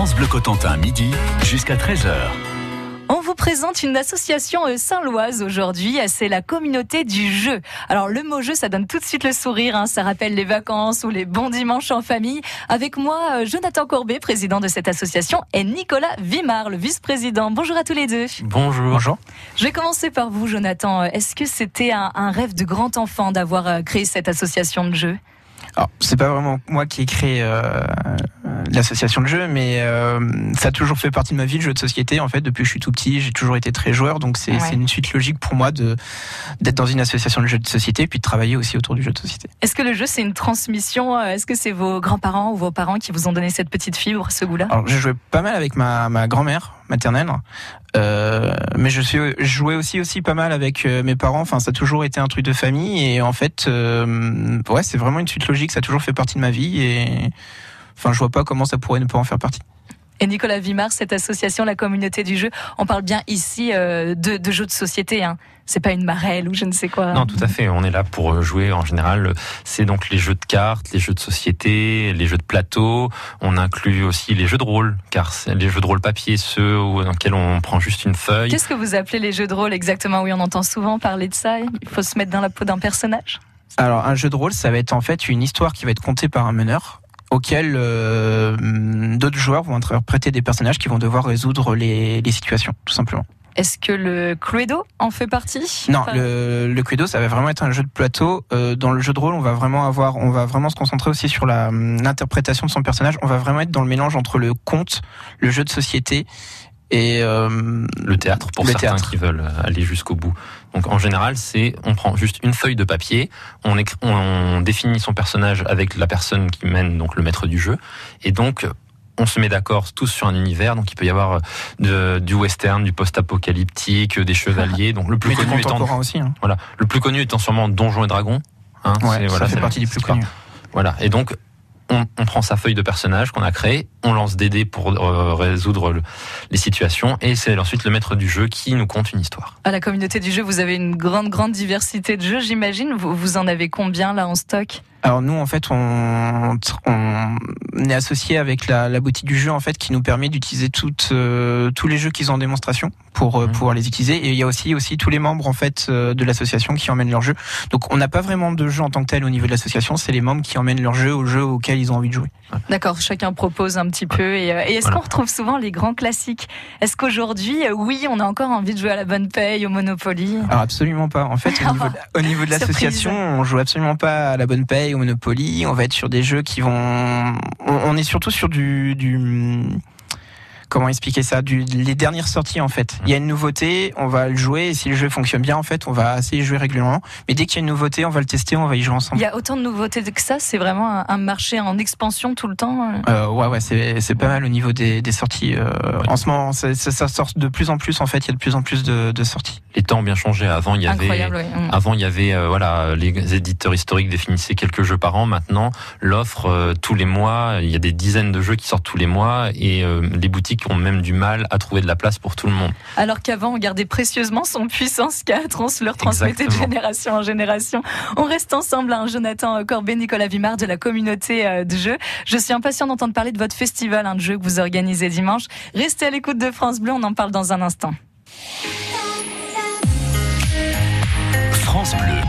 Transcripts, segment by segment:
France Bleu Cotentin, midi jusqu'à 13h. On vous présente une association euh, saint-loise aujourd'hui, c'est la communauté du jeu. Alors le mot jeu, ça donne tout de suite le sourire, hein. ça rappelle les vacances ou les bons dimanches en famille. Avec moi, euh, Jonathan Courbet, président de cette association, et Nicolas Vimard, le vice-président. Bonjour à tous les deux. Bonjour. Bonjour. Je vais commencer par vous, Jonathan. Est-ce que c'était un, un rêve de grand enfant d'avoir euh, créé cette association de jeu? Alors, c'est pas vraiment moi qui ai créé euh, l'association de jeux, mais euh, ça a toujours fait partie de ma vie, le jeu de société. En fait, depuis que je suis tout petit, j'ai toujours été très joueur, donc c'est une suite logique pour moi de d'être dans une association de jeux de société, puis de travailler aussi autour du jeu de société. Est-ce que le jeu c'est une transmission euh, Est-ce que c'est vos grands-parents ou vos parents qui vous ont donné cette petite fibre, ce goût-là? Alors, j'ai joué pas mal avec ma, ma grand-mère maternelle. Euh, mais je suis joué aussi aussi pas mal avec mes parents. Enfin, ça a toujours été un truc de famille et en fait, euh, ouais, c'est vraiment une suite logique. Ça a toujours fait partie de ma vie et enfin, je vois pas comment ça pourrait ne pas en faire partie. Et Nicolas Vimard, cette association, la communauté du jeu, on parle bien ici euh, de, de, jeux de société. Hein. C'est pas une marelle ou je ne sais quoi. Non, tout à fait. On est là pour euh, jouer en général. C'est donc les jeux de cartes, les jeux de société, les jeux de plateau. On inclut aussi les jeux de rôle, car les jeux de rôle papier, ceux dans lesquels on prend juste une feuille. Qu'est-ce que vous appelez les jeux de rôle exactement? Oui, on entend souvent parler de ça. Il faut se mettre dans la peau d'un personnage. Alors, un jeu de rôle, ça va être en fait une histoire qui va être contée par un meneur auquel euh, d'autres joueurs vont interpréter des personnages qui vont devoir résoudre les, les situations, tout simplement. Est-ce que le Cluedo en fait partie? Non, le, le, Cluedo, ça va vraiment être un jeu de plateau. Euh, dans le jeu de rôle, on va vraiment avoir, on va vraiment se concentrer aussi sur l'interprétation de son personnage. On va vraiment être dans le mélange entre le conte, le jeu de société et euh, le théâtre pour le certains théâtre. qui veulent aller jusqu'au bout. Donc en général, c'est on prend juste une feuille de papier, on, écrit, on définit son personnage avec la personne qui mène donc le maître du jeu, et donc on se met d'accord tous sur un univers. Donc il peut y avoir de, du western, du post-apocalyptique, des chevaliers. Donc le plus Mais connu étant aussi. Hein. voilà, le plus connu étant sûrement Donjons et Dragons. Hein, ouais, voilà, ça fait partie du plus connu. Voilà, et donc on, prend sa feuille de personnage qu'on a créée, on lance des dés pour euh, résoudre le, les situations, et c'est ensuite le maître du jeu qui nous conte une histoire. À la communauté du jeu, vous avez une grande, grande diversité de jeux, j'imagine. Vous, vous en avez combien là en stock? Alors nous en fait on, on est associé avec la, la, boutique du jeu en fait qui nous permet d'utiliser toutes euh, tous les jeux qu'ils ont en démonstration pour euh, mmh. pouvoir les utiliser et il y a aussi aussi tous les membres en fait euh, de l'association qui emmènent leurs jeux. Donc on n'a pas vraiment de jeu en tant que tel au niveau de l'association, c'est les membres qui emmènent leurs jeux aux jeux auxquels ils ont envie de jouer. D'accord, chacun propose un petit peu et, et est-ce voilà. qu'on retrouve souvent les grands classiques? Est-ce qu'aujourd'hui oui, on a encore envie de jouer à la bonne paye, au Monopoly? Alors absolument pas. En fait au niveau de, au niveau de l'association, on joue absolument pas à la bonne paye Monopoly, on va être sur des jeux qui vont. On, est surtout sur du comment expliquer ça du, les dernières sorties en fait. Il y a une nouveauté on va le jouer et si le jeu fonctionne bien en fait on va essayer de jouer régulièrement. Mais dès qu'il y a une nouveauté on va le tester on va y jouer ensemble. Il y a autant de nouveautés que ça c'est vraiment un, un, marché en expansion tout le temps euh, ouais ouais c'est, c'est pas mal au niveau des, des sorties euh, en ce moment ça, ça, sort de plus en plus en fait il y a de plus en plus de, de sorties. Les temps ont bien changé. Avant il y avait oui. avant il y avait euh, voilà les éditeurs historiques définissaient quelques jeux par an. Maintenant l'offre euh, tous les mois il y a des dizaines de jeux qui sortent tous les mois et euh, les boutiques ont même du mal à trouver de la place pour tout le monde. Alors qu'avant, on gardait précieusement son puissance 4, on se le transmettait Exactement. de génération en génération. On reste ensemble, hein, Jonathan Corbet, Nicolas Vimard de la communauté euh, de jeux. Je suis impatient d'entendre parler de votre festival hein, de jeux que vous organisez dimanche. Restez à l'écoute de France Bleu, on en parle dans un instant. France Bleu,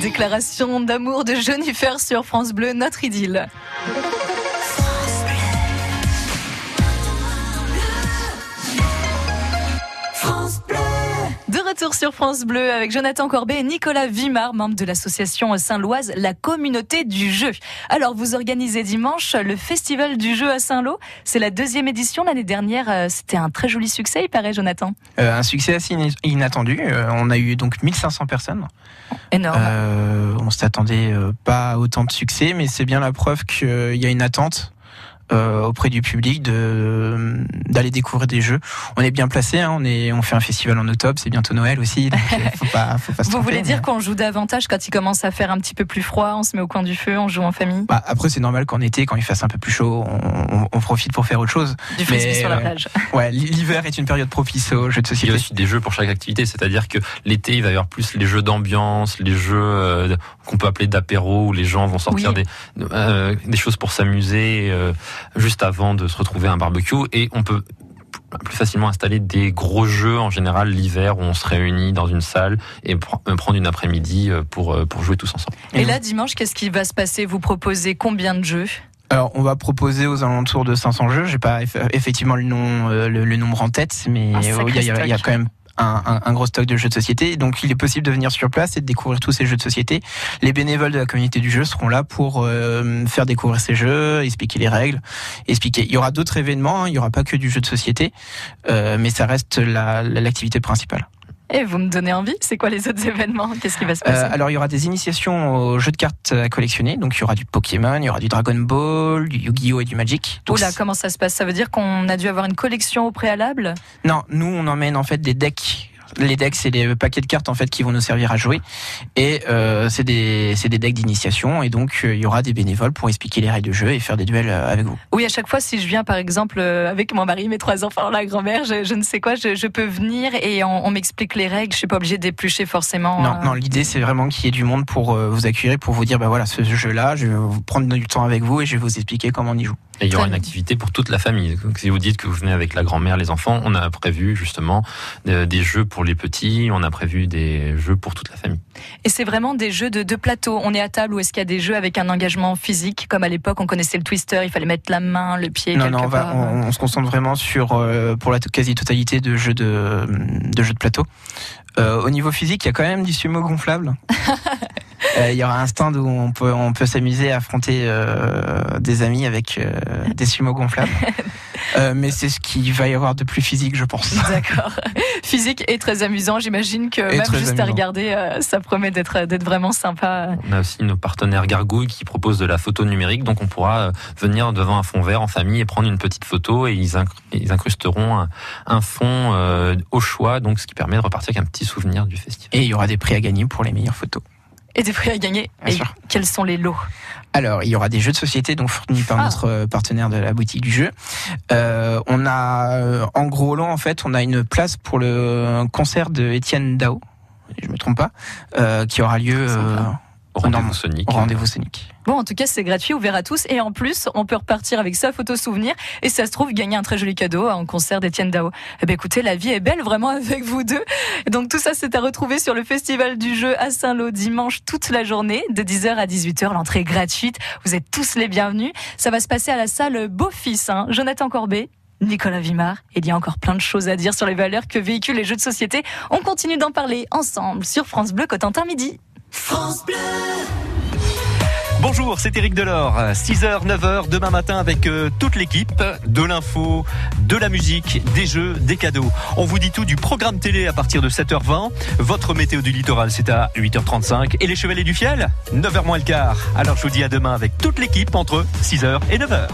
déclaration d'amour de Jennifer sur France Bleu, notre idylle. Retour sur France Bleu avec Jonathan Corbet et Nicolas Vimard, membre de l'association Saint-Loise, la communauté du jeu. Alors, vous organisez dimanche le festival du jeu à Saint-Lô. C'est la deuxième édition. L'année dernière, euh, c'était un très joli succès, il paraît, Jonathan. Euh, un succès assez in- inattendu. Euh, on a eu donc 1500 personnes. Énorme. Euh, on s'attendait pas à autant de succès, mais c'est bien la preuve qu'il y a une attente euh, auprès du public de d'aller découvrir des jeux. On est bien placé, hein, on est on fait un festival en octobre, c'est bientôt Noël aussi, donc euh, faut pas faut pas se Vous tromper, voulez mais- dire qu'on joue davantage quand il commence à faire un petit peu plus froid, on se met au coin du feu, on joue en famille? Bah, après c'est normal qu'en été, quand il fasse un peu plus chaud, on, on- on profite pour faire autre chose. Du frisbee Mais, sur la euh, plage. Ouais, l'hiver est une période propice aux jeux de Il y société. a aussi des jeux pour chaque activité, c'est-à-dire que l'été, il va y avoir plus les jeux d'ambiance, les jeux euh, qu'on peut appeler d'apéro, où les gens vont sortir Oui. des, euh, des choses pour s'amuser euh, juste avant de se retrouver à un barbecue. Et on peut plus facilement installer des gros jeux en général l'hiver où on se réunit dans une salle et pr- euh, prendre une après-midi euh, pour, euh, pour jouer tous ensemble. Et là, dimanche, qu'est-ce qui va se passer? Vous proposez combien de jeux? Alors, on va proposer aux alentours de 500 jeux. J'ai pas eff- effectivement le nom, euh, le, le nombre en tête, mais il y, y a- quand même un, un- un gros stock de jeux de société. Donc, il est possible de venir sur place et de découvrir tous ces jeux de société. Les bénévoles de la communauté du jeu seront là pour euh, faire découvrir ces jeux, expliquer les règles, expliquer. Il y aura d'autres événements. hein. Il y aura pas que du jeu de société, euh, mais ça reste la- la- l'activité principale. Et vous me donnez envie C'est quoi les autres événements? Qu'est-ce qui va se passer? Euh, alors il y aura des initiations aux jeux de cartes à collectionner. Donc il y aura du Pokémon, il y aura du Dragon Ball, du Yu-Gi-Oh et du Magic. Donc, Oula, comment ça se passe? Ça veut dire qu'on a dû avoir une collection au préalable? Non, nous on emmène en fait des decks. Les decks, c'est les paquets de cartes en fait qui vont nous servir à jouer, et euh, c'est des des decks d'initiation, et donc euh, il y aura des bénévoles pour expliquer les règles de jeu et faire des duels euh, avec vous. Oui, à chaque fois, si je viens, par exemple, avec mon mari, mes trois enfants, la grand-mère, je, je ne sais quoi, je, je peux venir et on, on m'explique les règles. Je suis pas obligée d'éplucher forcément. Non, euh, non, l'idée c'est vraiment qu'il y ait du monde pour vous accueillir, pour vous dire bah voilà ce jeu-là, je vais vous prendre du temps avec vous et je vais vous expliquer comment on y joue. Et il y aura une activité pour toute la famille. Donc, si vous dites que vous venez avec la grand-mère, les enfants, on a prévu justement euh, des jeux pour les petits, on a prévu des jeux pour toute la famille. Et c'est vraiment des jeux de, de plateau. On est à table ou est-ce qu'il y a des jeux avec un engagement physique? Comme à l'époque, on connaissait le twister, il fallait mettre la main, le pied. Non, non, on, va, on, on se concentre vraiment sur, euh, pour la quasi-totalité de jeux de, de jeux de plateau. Euh, au niveau physique, il y a quand même du sumo gonflable. Euh, Il y aura un stand où on peut, on peut s'amuser à affronter euh, des amis avec euh, des sumo gonflables. Euh, mais c'est ce qu'il va y avoir de plus physique, je pense. D'accord. Physique et très amusant. J'imagine que Et même juste à regarder, euh, ça promet d'être d'être vraiment sympa. On a aussi nos partenaires Gargouille qui proposent de la photo numérique, donc on pourra venir devant un fond vert en famille et prendre une petite photo et ils, incr- ils incrusteront un, un fond euh, au choix, donc ce qui permet de repartir avec un petit souvenir du festival. Et il y aura des prix à gagner pour les meilleures photos. Et des prix à gagner. Bien et sûr. quels sont les lots? Alors, il y aura des jeux de société donc fournis par Ah. notre euh, partenaire de la boutique du jeu. Euh, on a, euh, en gros lot, en fait, on a une place pour le concert de Étienne Dao, je me trompe pas, euh, qui aura lieu euh, rendez-vous Sonic. au rendez-vous Sonic. Bon, en tout cas, c'est gratuit, ouvert à tous. Et en plus, on peut repartir avec sa photo souvenir. Et ça se trouve, gagner un très joli cadeau en concert d'Étienne Dao. Eh ben, écoutez, la vie est belle vraiment avec vous deux. Et donc, tout ça, c'est à retrouver sur le Festival du jeu à Saint-Lô dimanche toute la journée, de 10h à 18h. L'entrée est gratuite. Vous êtes tous les bienvenus. Ça va se passer à la salle Beau-Fils, hein. Jonathan Corbet. Nicolas Vimard, il y a encore plein de choses à dire sur les valeurs que véhiculent les jeux de société. On continue d'en parler ensemble sur France Bleu Cotentin Midi. Bonjour, c'est Eric Delors. 6h, 9h, demain matin avec euh, toute l'équipe. De l'info, de la musique, des jeux, des cadeaux. On vous dit tout du programme télé à partir de 7h20. Votre météo du littoral, c'est à 8h35. Et les Chevaliers du Fiel 9h moins le quart. Alors je vous dis à demain avec toute l'équipe entre 6h et 9h.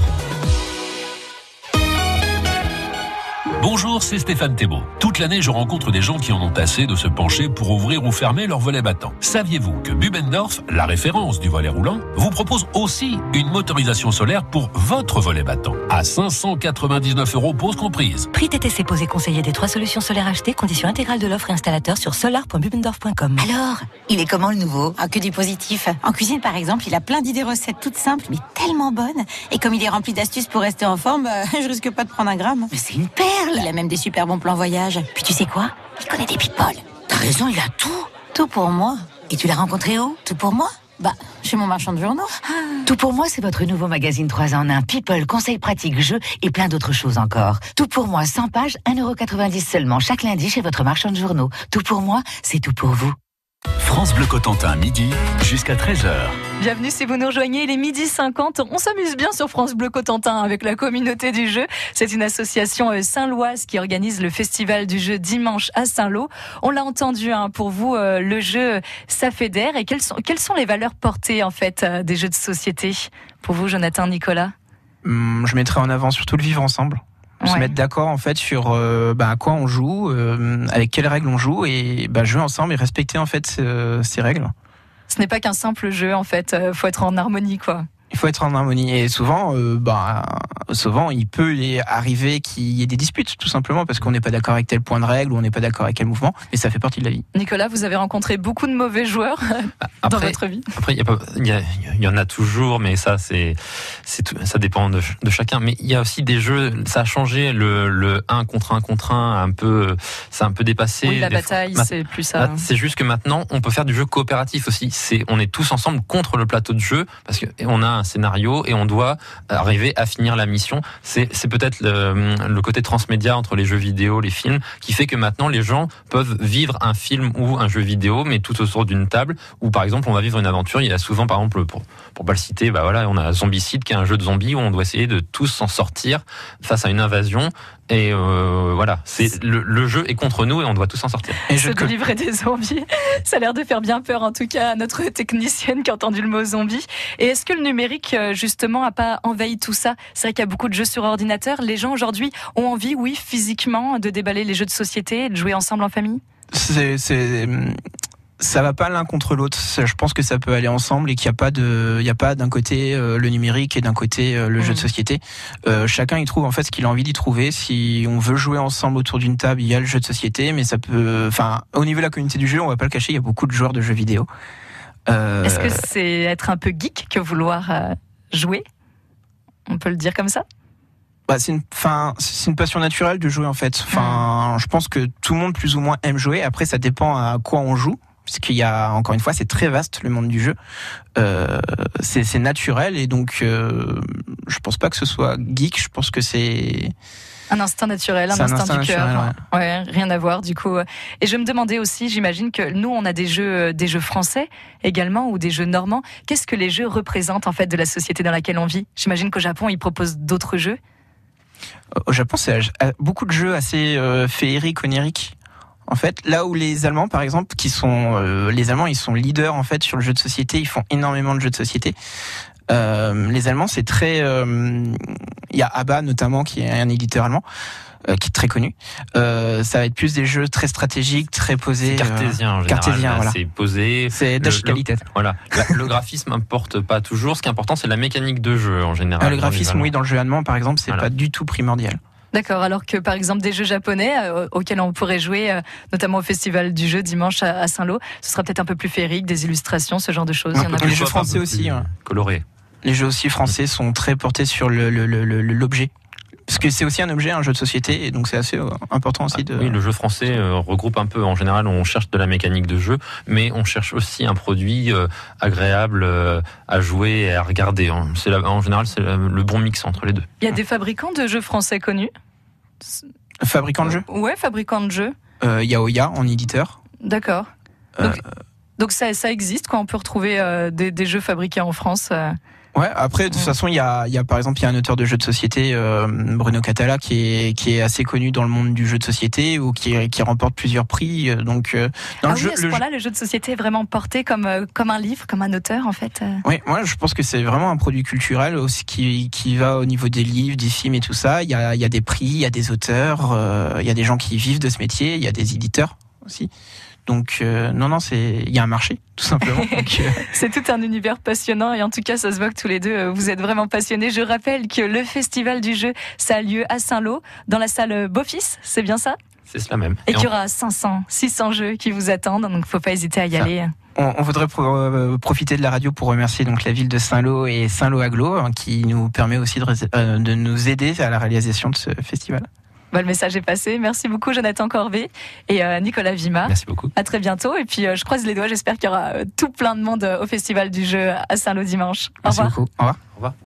Bonjour, c'est Stéphane Thébault. Toute l'année, je rencontre des gens qui en ont assez de se pencher pour ouvrir ou fermer leur volet battant. Saviez-vous que Bubendorf, la référence du volet roulant, vous propose aussi une motorisation solaire pour votre volet battant? À 599 euros pause comprise. Prix TTC posé conseiller des trois solutions solaires achetées, condition intégrale de l'offre et installateur sur solar.bubendorf.com. Alors, il est comment le nouveau? Ah, que du positif. En cuisine, par exemple, il a plein d'idées recettes toutes simples, mais tellement bonnes. Et comme il est rempli d'astuces pour rester en forme, euh, je risque pas de prendre un gramme. Mais c'est une perle Il a même des super bons plans voyage. Puis tu sais quoi? Il connaît des people. T'as raison, il a tout Tout pour moi. Et tu l'as rencontré où? Tout pour moi? Bah, chez mon marchand de journaux. Tout pour moi, c'est votre nouveau magazine 3 en 1. People, conseils pratiques, jeux et plein d'autres choses encore. Tout pour moi, 100 pages, 1,90€ seulement. Chaque lundi chez votre marchand de journaux. Tout pour moi, c'est tout pour vous. France Bleu Cotentin, midi jusqu'à 13h. Bienvenue si vous nous rejoignez, il est midi 50. On s'amuse bien sur France Bleu Cotentin avec la communauté du jeu. C'est une association euh, saint-loise qui organise le festival du jeu dimanche à Saint-Lô. On l'a entendu, hein, pour vous, euh, le jeu, ça fédère. Et quelles sont, quelles sont les valeurs portées, en fait, euh, des jeux de société? Pour vous, Jonathan, Nicolas? Hum, Je mettrais en avant surtout le vivre ensemble. Se Ouais. mettre d'accord en fait sur euh, bah, à quoi on joue, euh, avec quelles règles on joue et bah, jouer ensemble et respecter en fait ce- ces règles. Ce n'est pas qu'un simple jeu, en fait. euh, faut être en harmonie, quoi. Il faut être en harmonie et souvent, euh, bah, souvent il peut y arriver qu'il y ait des disputes tout simplement parce qu'on n'est pas d'accord avec tel point de règle ou on n'est pas d'accord avec quel mouvement, mais ça fait partie de la vie. Nicolas, vous avez rencontré beaucoup de mauvais joueurs dans votre vie. Après, il y, en a toujours, mais ça, c'est, ça dépend de, ch- de chacun. Mais il y a aussi des jeux, ça a changé le, le 1 contre 1 contre 1, un peu, c'est un peu dépassé. Oui, la bataille, c'est plus ça. C'est juste que maintenant, on peut faire du jeu coopératif aussi. C'est, on est tous ensemble contre le plateau de jeu parce que on a un scénario et on doit arriver à finir la mission. C'est, peut-être le, le côté transmédia entre les jeux vidéo, les films, qui fait que maintenant les gens peuvent vivre un film ou un jeu vidéo, mais tout autour d'une table. Ou par exemple, on va vivre une aventure. Il y a souvent, par exemple, pour pour pas le citer, bah voilà, on a Zombicide qui est un jeu de zombies où on doit essayer de tous s'en sortir face à une invasion. Et euh, voilà, c'est le, le jeu est contre nous et on doit tous s'en sortir. Et se délivrer des zombies. Ça a l'air de faire bien peur, en tout cas, à notre technicienne qui a entendu le mot zombie. Et est-ce que le numérique, euh, justement, a pas envahi tout ça C'est vrai qu'il y a beaucoup de jeux sur ordinateur. Les gens, aujourd'hui, ont envie, oui, physiquement, de déballer les jeux de société, de jouer ensemble en famille? C'est, c'est, ça va pas l'un contre l'autre. Je pense que ça peut aller ensemble et qu'il n'y a pas de, il y a pas d'un côté euh, le numérique et d'un côté euh, le jeu de société. Euh, chacun y trouve en fait ce qu'il a envie d'y trouver. Si on veut jouer ensemble autour d'une table, il y a le jeu de société, mais ça peut, enfin, au niveau de la communauté du jeu, on va pas le cacher, il y a beaucoup de joueurs de jeux vidéo. Euh, Est-ce que c'est être un peu geek que vouloir euh, jouer? On peut le dire comme ça? Bah, c'est une, enfin, c'est une passion naturelle de jouer en fait. Enfin, je pense que tout le monde plus ou moins aime jouer. Après, ça dépend à quoi on joue. Parce qu'il y a, encore une fois, c'est très vaste le monde du jeu. Euh, c'est naturel et donc, euh, je pense pas que ce soit geek. Je pense que c'est. Un instinct naturel, un C'est un instinct, instinct du cœur. naturel, ouais. rien à voir du coup. Et je me demandais aussi, j'imagine que nous, on a des jeux, des jeux français également ou des jeux normands. Qu'est-ce que les jeux représentent en fait de la société dans laquelle on vit? J'imagine qu'au Japon, ils proposent d'autres jeux. Au Japon, c'est euh, beaucoup de jeux assez euh, féeriques, oniriques. En fait, là où les Allemands, par exemple, qui sont euh, les Allemands, ils sont leaders en fait sur le jeu de société. Ils font énormément de jeux de société. Euh, les Allemands, c'est très. euh, Il y a ABBA notamment, qui est un éditeur allemand, euh, qui est très connu. Euh, ça va être plus des jeux très stratégiques, très posés. C'est euh, cartésien cartésien, voilà. C'est posé. C'est le- qualité. Voilà. Le graphisme importe pas toujours. Ce qui est important, c'est la mécanique de jeu en général. Ah, le graphisme, oui, dans le jeu allemand, par exemple, c'est Voilà. pas du tout primordial. D'accord, alors que par exemple des jeux japonais euh, auxquels on pourrait jouer, euh, notamment au festival du jeu dimanche à, à Saint-Lô, ce sera peut-être un peu plus féerique, des illustrations, ce genre de choses. Il y en a Les jeux français aussi, plus ouais. Coloré. Les jeux aussi français sont très portés sur le- le- le- le- l'objet. Parce que c'est aussi un objet, un jeu de société, et donc c'est assez euh, important aussi de. Oui, le jeu français regroupe un peu. En général, on cherche de la mécanique de jeu, mais on cherche aussi un produit agréable à jouer et à regarder. hein. C'est en général, c'est le bon mix entre les deux. Il y a des fabricants de jeux français connus? Fabricant de jeux, Ouais, fabricants de jeux. euh, il y a Oya en éditeur. D'accord. Euh, Donc, donc ça, ça existe quand on peut retrouver euh, des, des jeux fabriqués en France. Ouais, après, de toute façon, il y a, il y a par exemple, il y a un auteur de jeux de société, euh, Bruno Catala, qui est, qui est assez connu dans le monde du jeu de société ou qui, qui remporte plusieurs prix. euh, Donc, euh, dans Ah le oui, jeu, à ce le point-là, le jeu de société est vraiment porté comme, euh, comme un livre, comme un auteur en fait. euh. Oui, moi je pense que c'est vraiment un produit culturel aussi qui, qui va au niveau des livres, des films et tout ça. Il y a, il y a des prix, il y a des auteurs, euh, il y a des gens qui vivent de ce métier, il y a des éditeurs aussi. Donc euh, non, non, c'est il y a un marché tout simplement. Euh, C'est tout un univers passionnant et en tout cas, ça se voit que tous les deux, euh, vous êtes vraiment passionnés. Je rappelle que le festival du jeu, ça a lieu à Saint-Lô, dans la salle Beaufils, c'est bien ça? C'est cela même. Et Et qu'il y on- aura 500, 600 jeux qui vous attendent, donc faut pas hésiter à y Ça. aller. on, voudrait pro- profiter de la radio pour remercier donc la ville de Saint-Lô et Saint-Lô Aglo hein, qui nous permet aussi de, de nous aider à la réalisation de ce festival. Bah, le message est passé. Merci beaucoup, Jonathan Corvé et euh, Nicolas Vima. Merci beaucoup. À très bientôt. Et puis, euh, je croise les doigts. J'espère qu'il y aura euh, tout plein de monde euh, au Festival du jeu à Saint-Lô dimanche. Au Merci revoir. beaucoup. Au revoir.